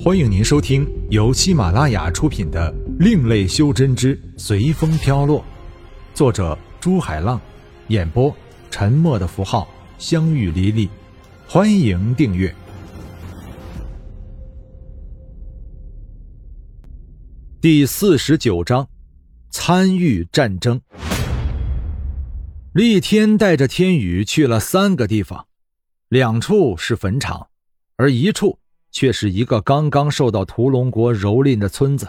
欢迎您收听由喜马拉雅出品的《另类修真之随风飘落》，作者朱海浪，演播沉默的符号、相遇离离。欢迎订阅第四十九章：参与战争。厉天带着天宇去了三个地方，两处是坟场，而一处。却是一个刚刚受到屠龙国蹂躏的村子。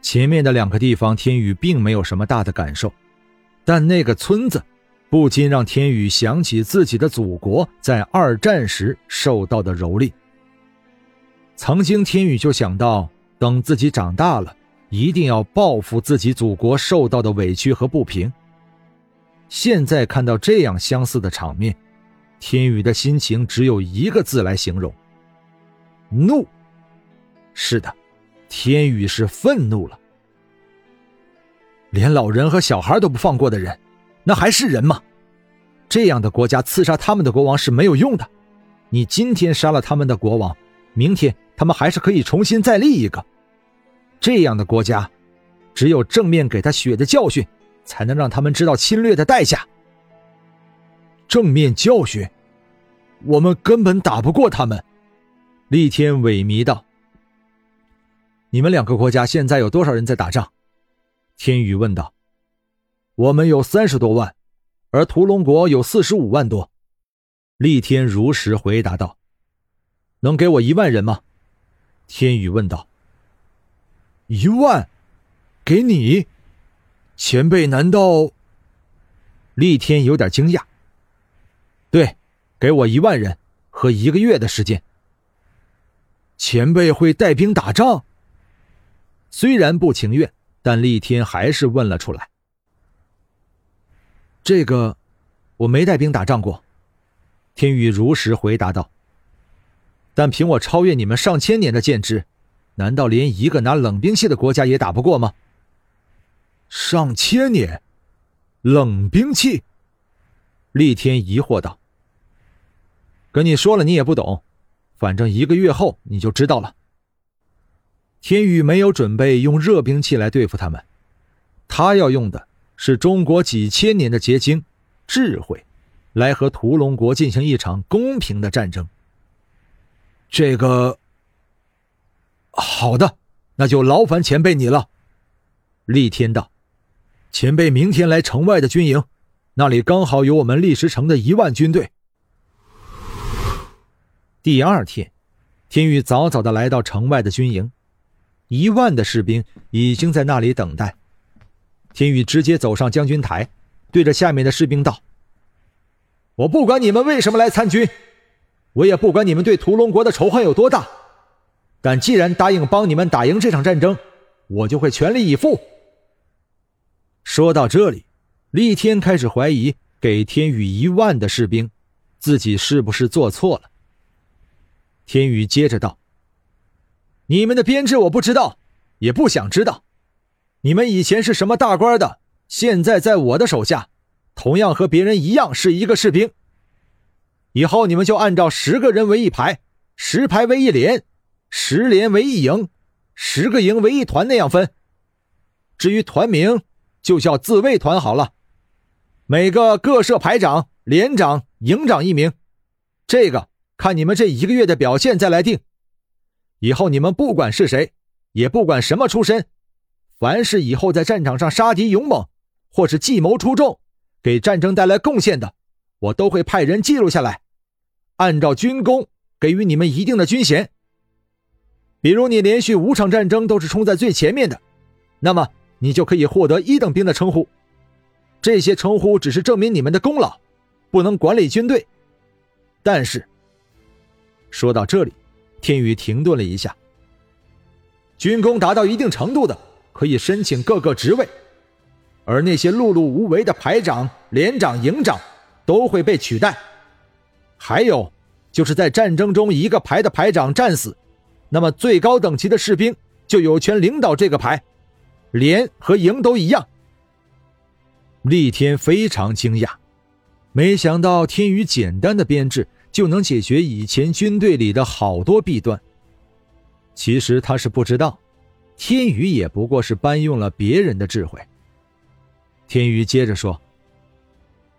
前面的两个地方，天宇并没有什么大的感受，但那个村子，不禁让天宇想起自己的祖国在二战时受到的蹂躏。曾经，天宇就想到，等自己长大了，一定要报复自己祖国受到的委屈和不平。现在看到这样相似的场面，天宇的心情只有一个字来形容。怒，是的，天宇是愤怒了。连老人和小孩都不放过的人，那还是人吗？这样的国家刺杀他们的国王是没有用的。你今天杀了他们的国王，明天他们还是可以重新再立一个。这样的国家，只有正面给他血的教训，才能让他们知道侵略的代价。正面教训，我们根本打不过他们。厉天萎靡道：“你们两个国家现在有多少人在打仗？”天宇问道。“我们有三十多万，而屠龙国有四十五万多。”厉天如实回答道。“能给我一万人吗？”天宇问道。“一万？给你？前辈难道？”厉天有点惊讶。“对，给我一万人和一个月的时间。”前辈会带兵打仗。虽然不情愿，但厉天还是问了出来：“这个，我没带兵打仗过。”天宇如实回答道。“但凭我超越你们上千年的剑知，难道连一个拿冷兵器的国家也打不过吗？”上千年，冷兵器。厉天疑惑道：“跟你说了，你也不懂。”反正一个月后你就知道了。天宇没有准备用热兵器来对付他们，他要用的是中国几千年的结晶——智慧，来和屠龙国进行一场公平的战争。这个，好的，那就劳烦前辈你了。厉天道：“前辈明天来城外的军营，那里刚好有我们历石城的一万军队。”第二天，天宇早早的来到城外的军营，一万的士兵已经在那里等待。天宇直接走上将军台，对着下面的士兵道：“我不管你们为什么来参军，我也不管你们对屠龙国的仇恨有多大，但既然答应帮你们打赢这场战争，我就会全力以赴。”说到这里，厉天开始怀疑给天宇一万的士兵，自己是不是做错了。天宇接着道：“你们的编制我不知道，也不想知道。你们以前是什么大官的，现在在我的手下，同样和别人一样是一个士兵。以后你们就按照十个人为一排，十排为一连，十连为一营，十个营为一团那样分。至于团名，就叫自卫团好了。每个各设排长、连长、营长一名。这个。”看你们这一个月的表现再来定。以后你们不管是谁，也不管什么出身，凡是以后在战场上杀敌勇猛，或是计谋出众，给战争带来贡献的，我都会派人记录下来，按照军功给予你们一定的军衔。比如你连续五场战争都是冲在最前面的，那么你就可以获得一等兵的称呼。这些称呼只是证明你们的功劳，不能管理军队。但是。说到这里，天宇停顿了一下。军功达到一定程度的，可以申请各个职位，而那些碌碌无为的排长、连长、营长都会被取代。还有，就是在战争中一个排的排长战死，那么最高等级的士兵就有权领导这个排，连和营都一样。厉天非常惊讶，没想到天宇简单的编制。就能解决以前军队里的好多弊端。其实他是不知道，天宇也不过是搬用了别人的智慧。天宇接着说：“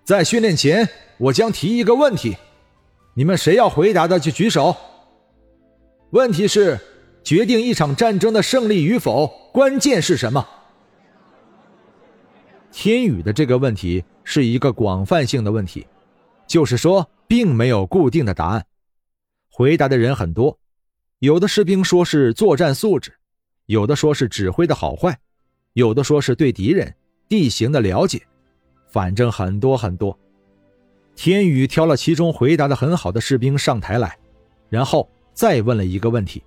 在训练前，我将提一个问题，你们谁要回答的就举手。问题是，决定一场战争的胜利与否，关键是什么？”天宇的这个问题是一个广泛性的问题，就是说，并没有固定的答案。回答的人很多，有的士兵说是作战素质，有的说是指挥的好坏，有的说是对敌人地形的了解，反正很多很多。天宇挑了其中回答的很好的士兵上台来，然后再问了一个问题：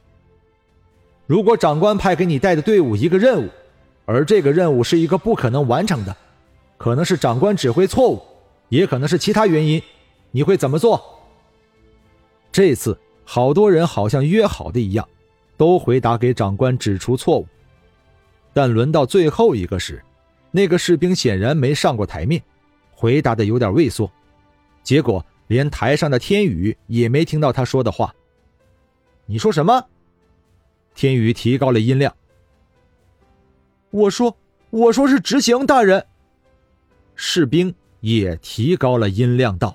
如果长官派给你带的队伍一个任务，而这个任务是一个不可能完成的，可能是长官指挥错误，也可能是其他原因，你会怎么做？这次好多人好像约好的一样，都回答给长官指出错误。但轮到最后一个时，那个士兵显然没上过台面，回答的有点畏缩，结果连台上的天宇也没听到他说的话。你说什么？天宇提高了音量。我说：“我说是执行，大人。”士兵也提高了音量道：“